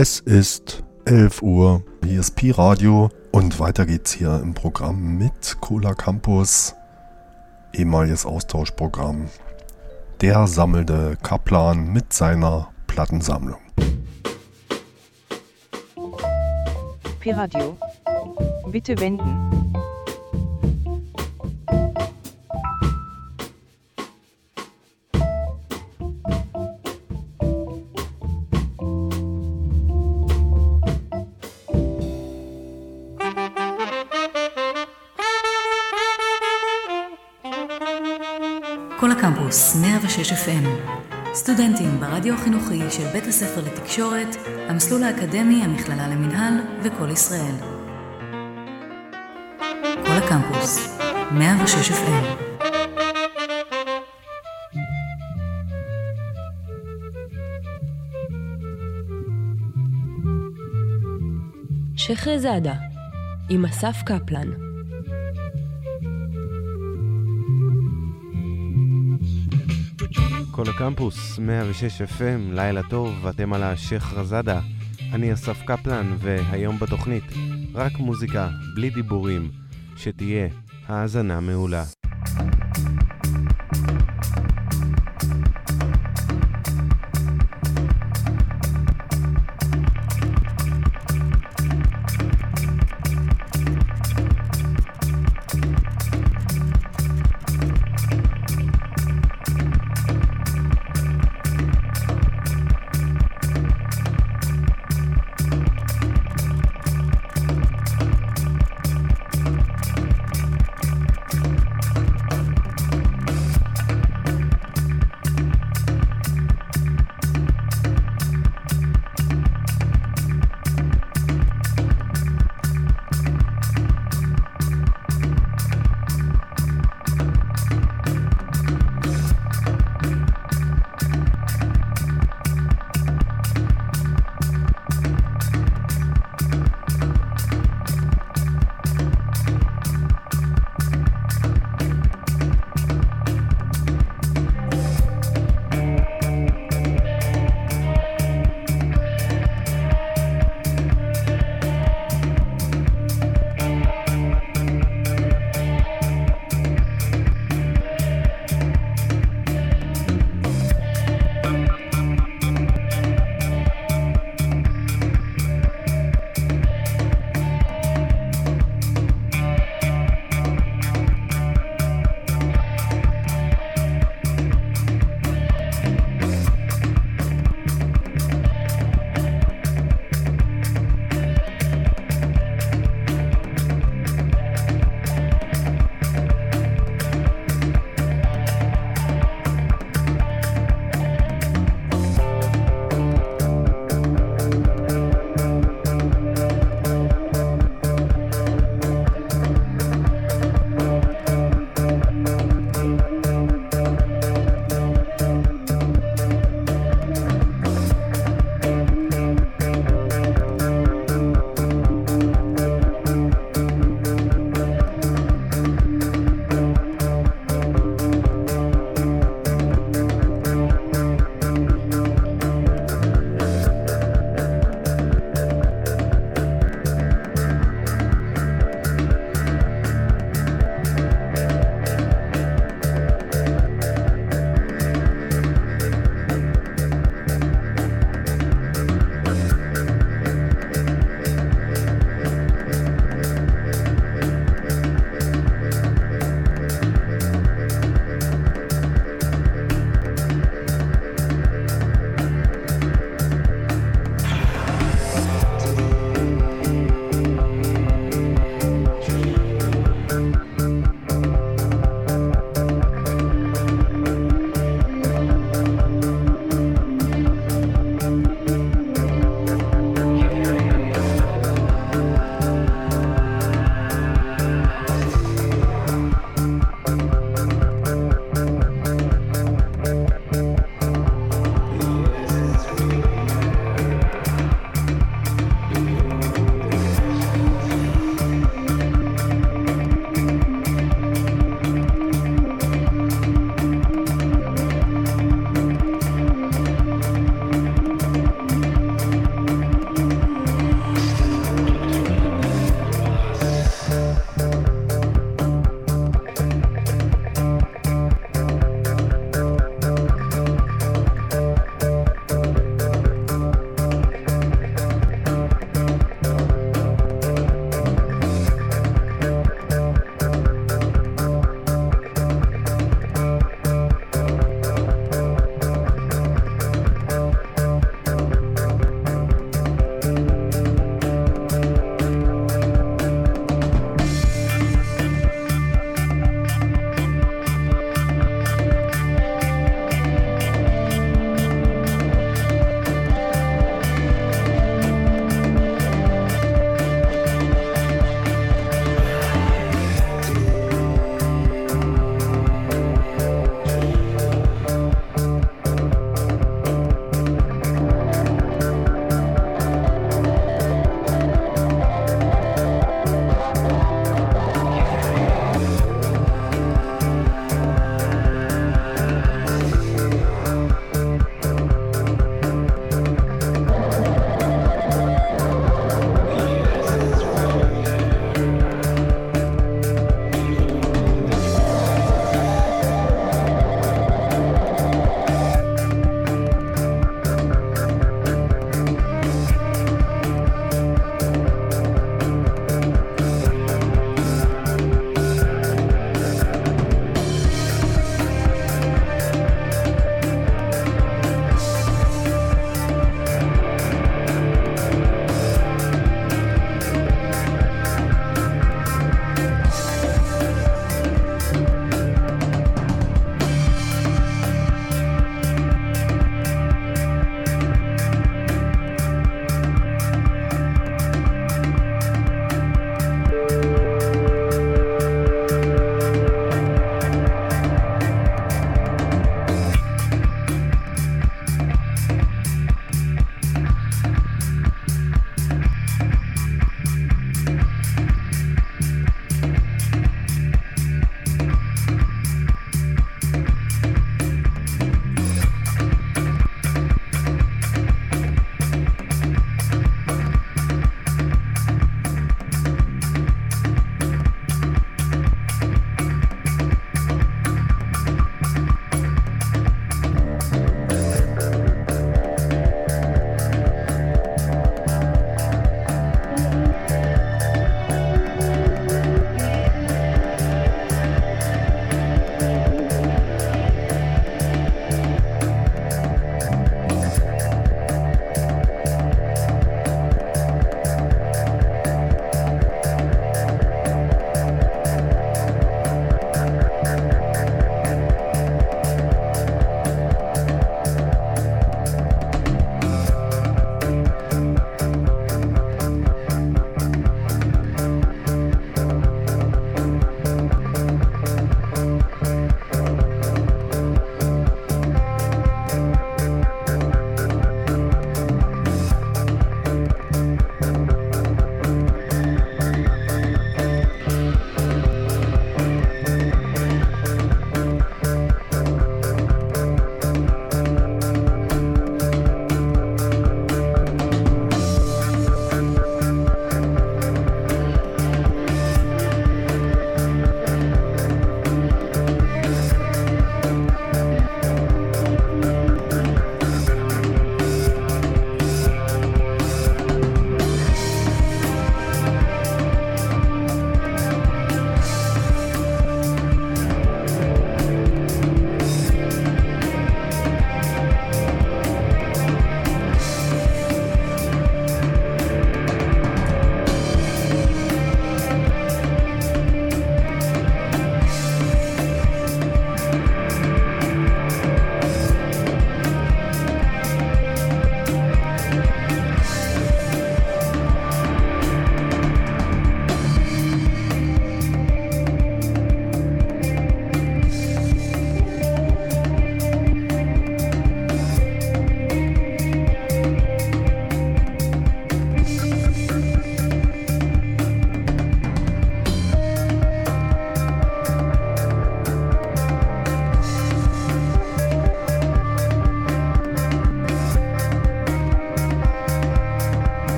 Es ist 11 Uhr, hier ist Pi Radio und weiter geht's hier im Programm mit Cola Campus, ehemaliges Austauschprogramm. Der sammelte Kaplan mit seiner Plattensammlung. Pi Radio. Bitte wenden. 106 FM סטודנטים ברדיו החינוכי של בית הספר לתקשורת, המסלול האקדמי, המכללה למינהל וכל ישראל. כל הקמפוס 106 FM שחרזאדה עם אסף קפלן הקמפוס, 106 FM, לילה טוב, אתם על השייח רזאדה. אני אסף קפלן, והיום בתוכנית רק מוזיקה, בלי דיבורים, שתהיה האזנה מעולה.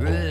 Ugh.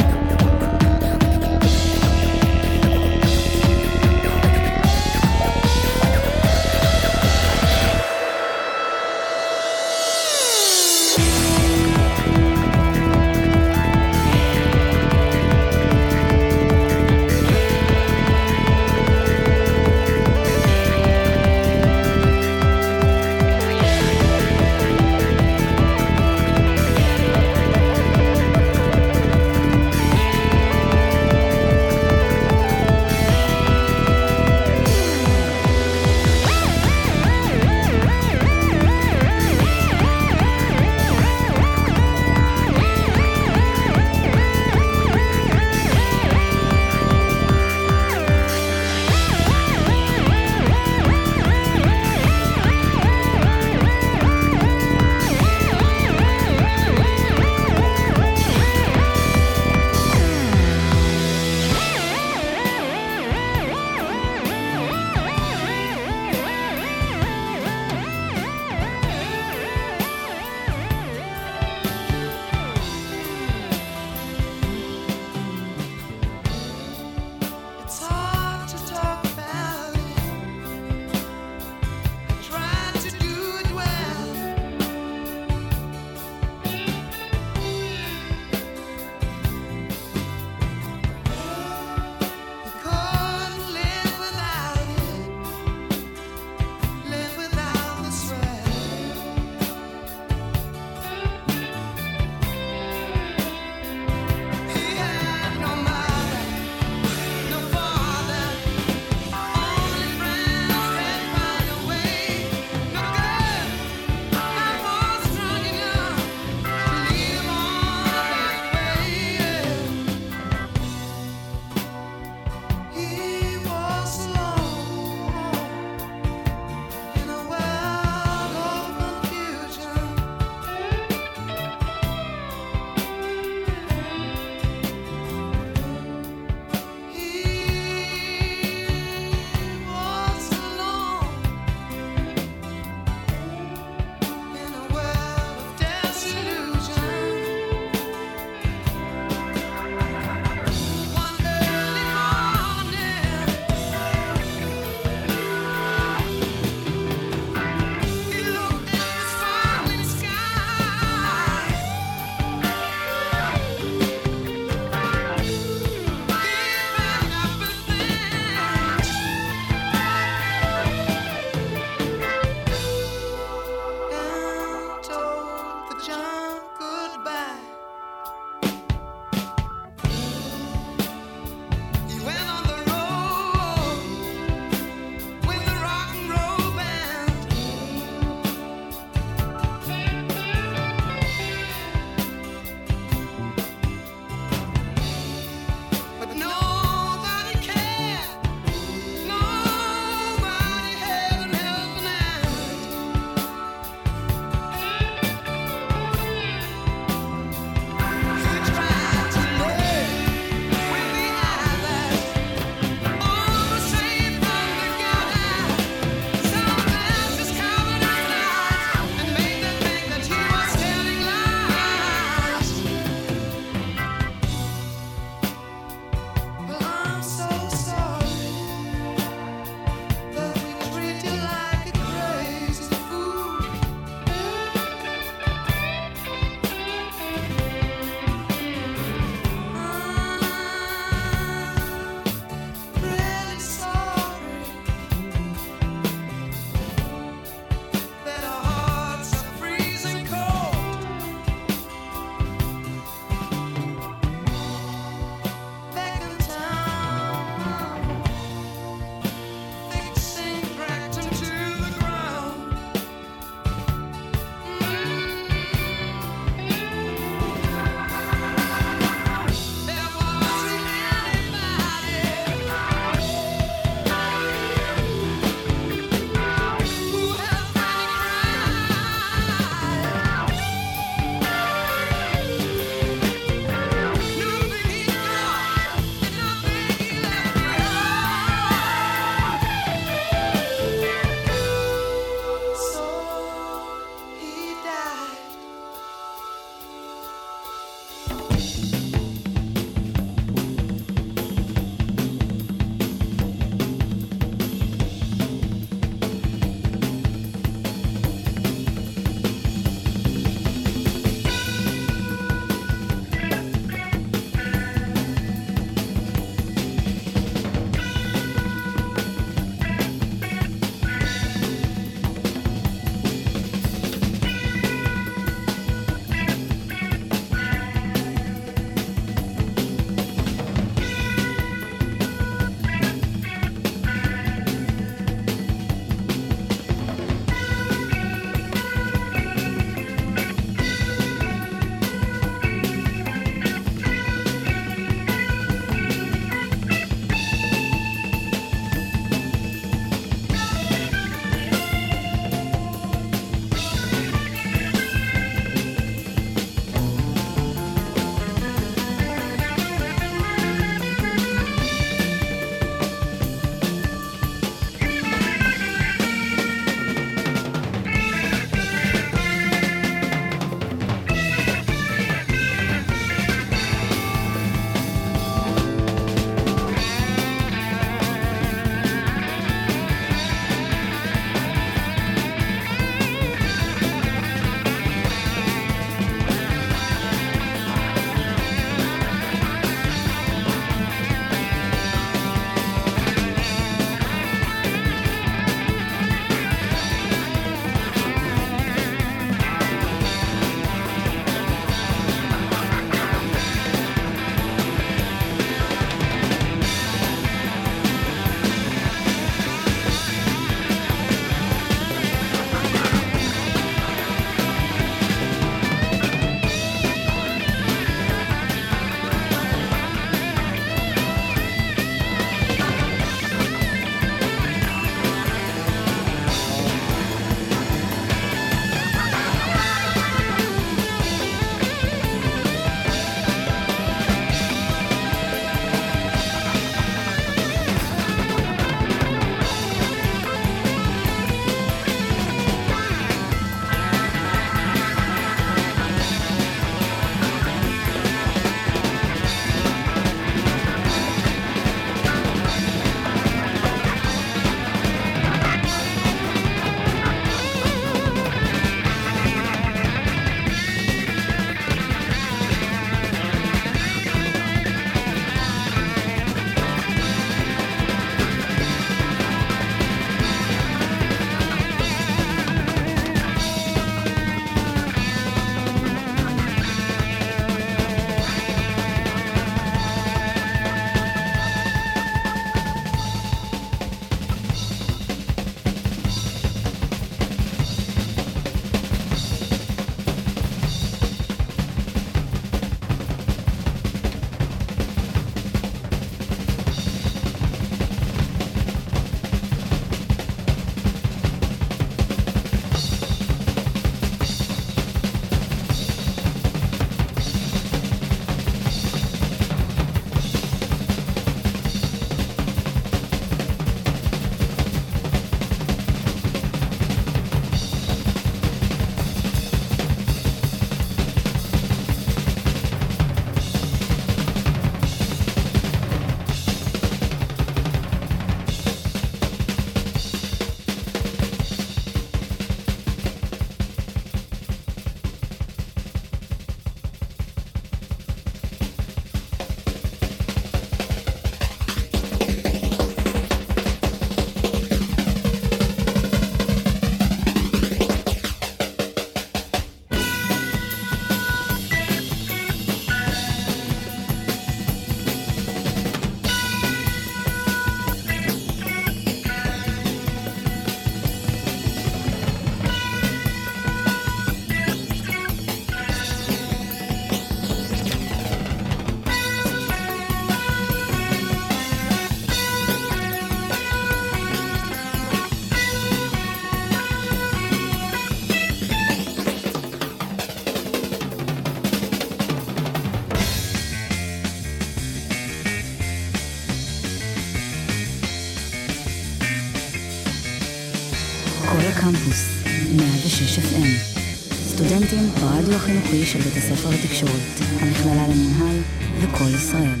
סטודנטים ברדיו החינוכי של בית הספר לתקשורת, המכללה למינהל וכל ישראל.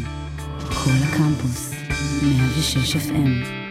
כל הקמפוס, 106 FM.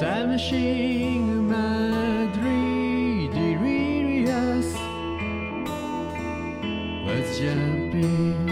Samshing Madri delirious jump in.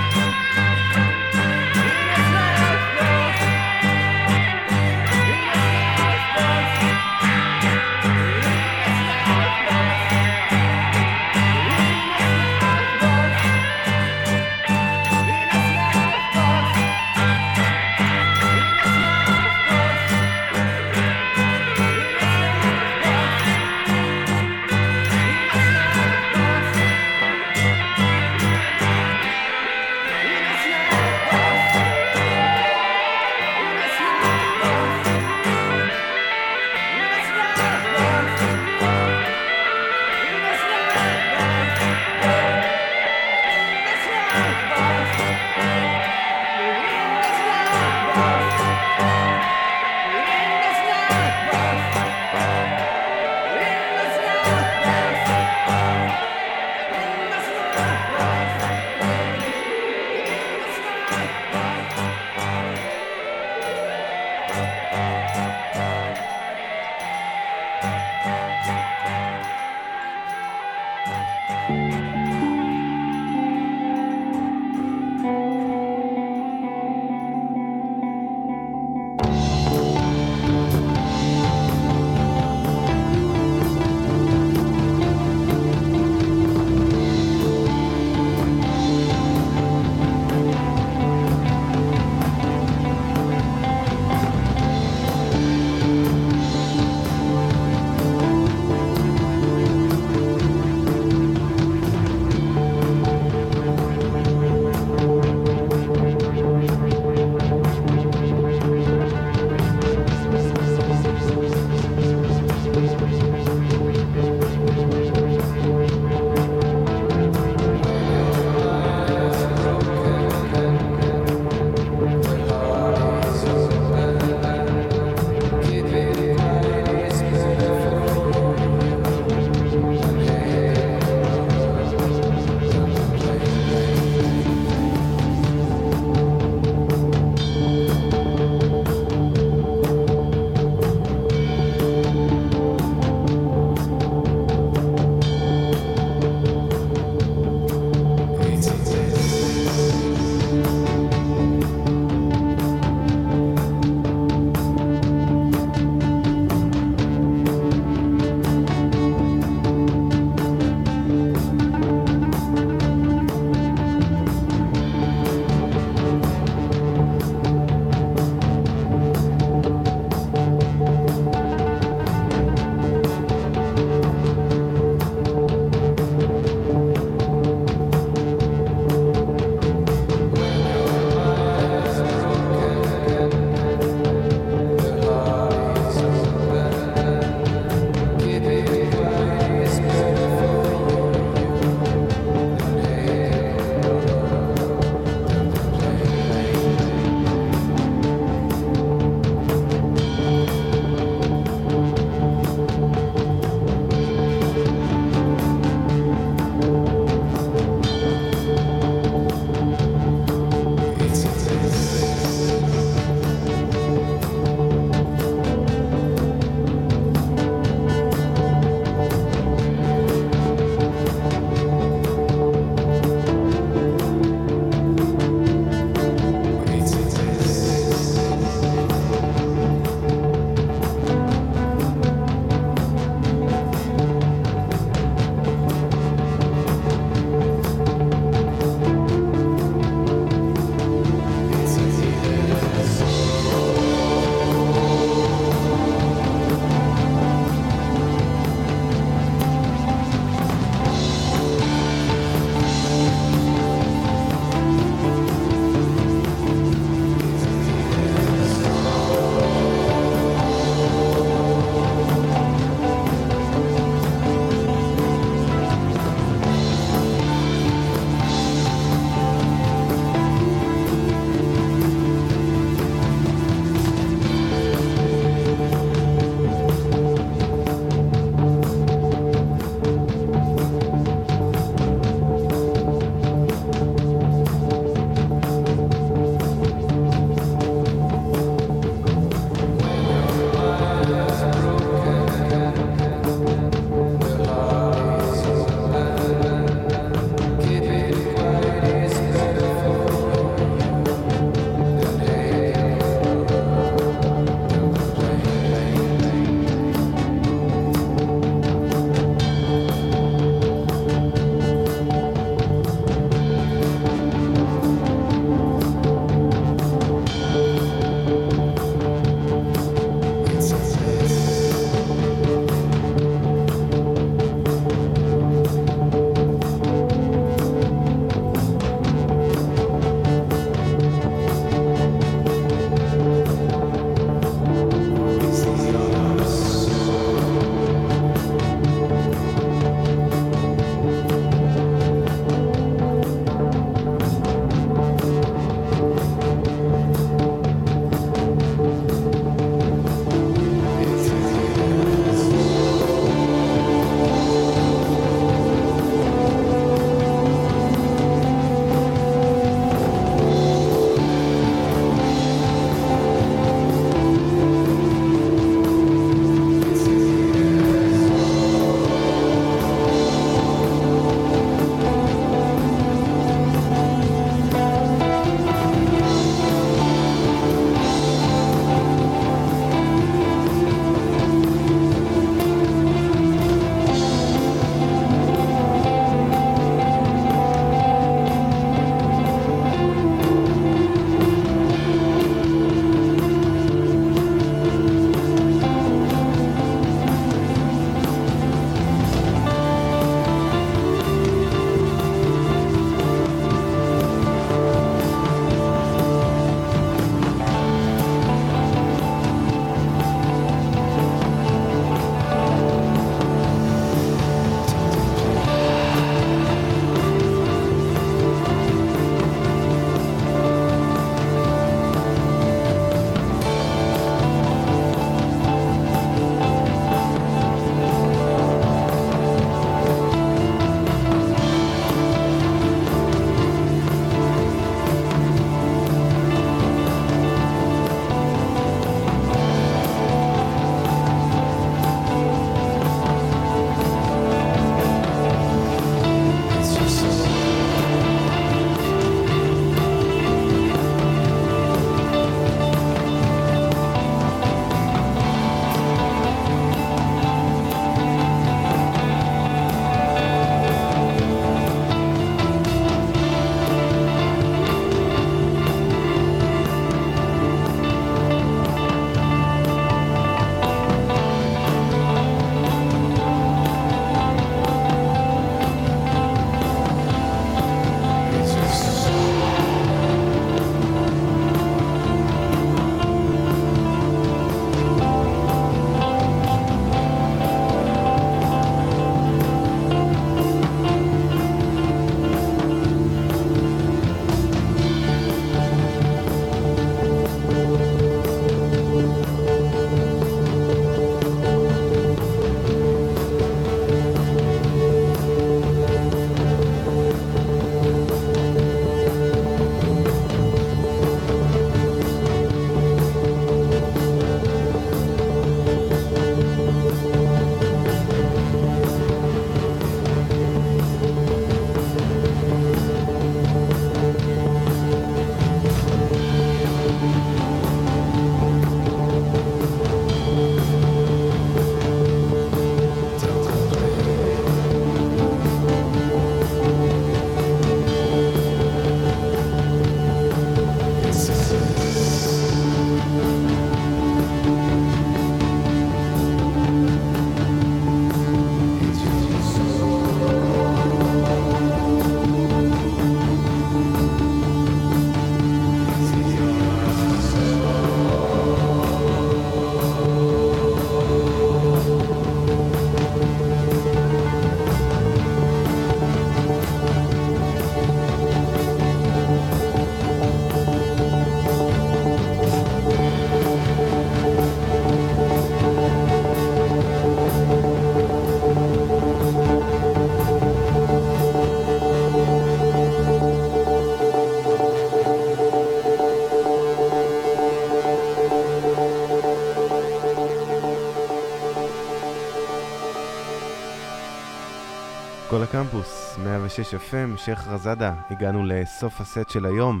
הקמפוס, 106 FM, שייח' רזאדה, הגענו לסוף הסט של היום.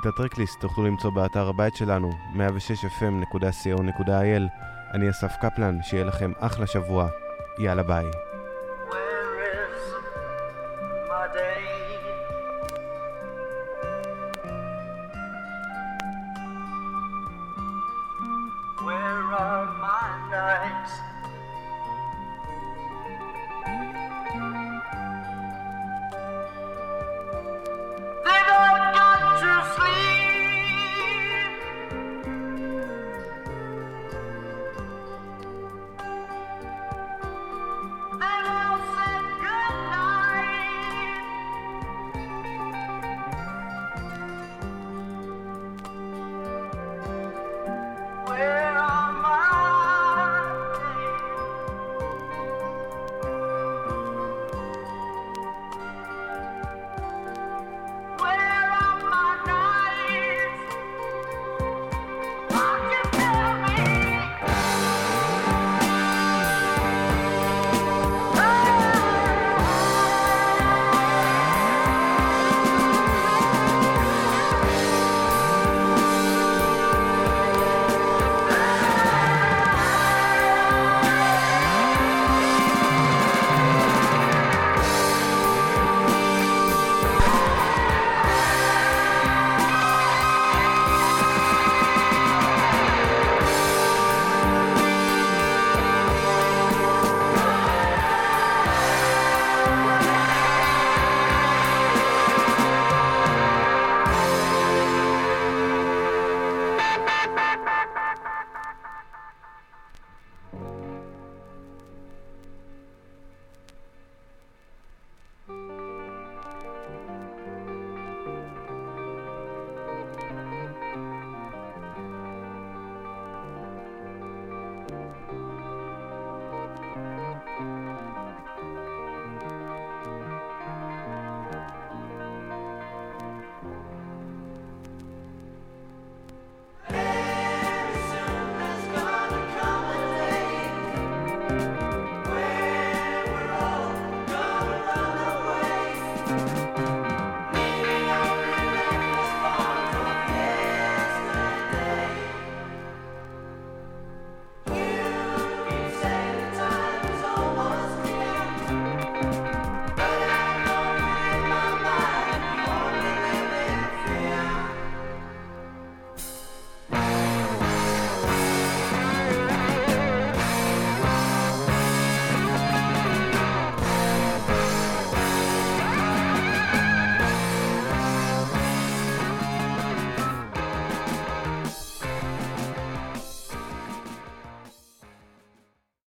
את הטרקליסט תוכלו למצוא באתר הבית שלנו, 106fm.co.il. אני אסף קפלן, שיהיה לכם אחלה שבוע. יאללה ביי.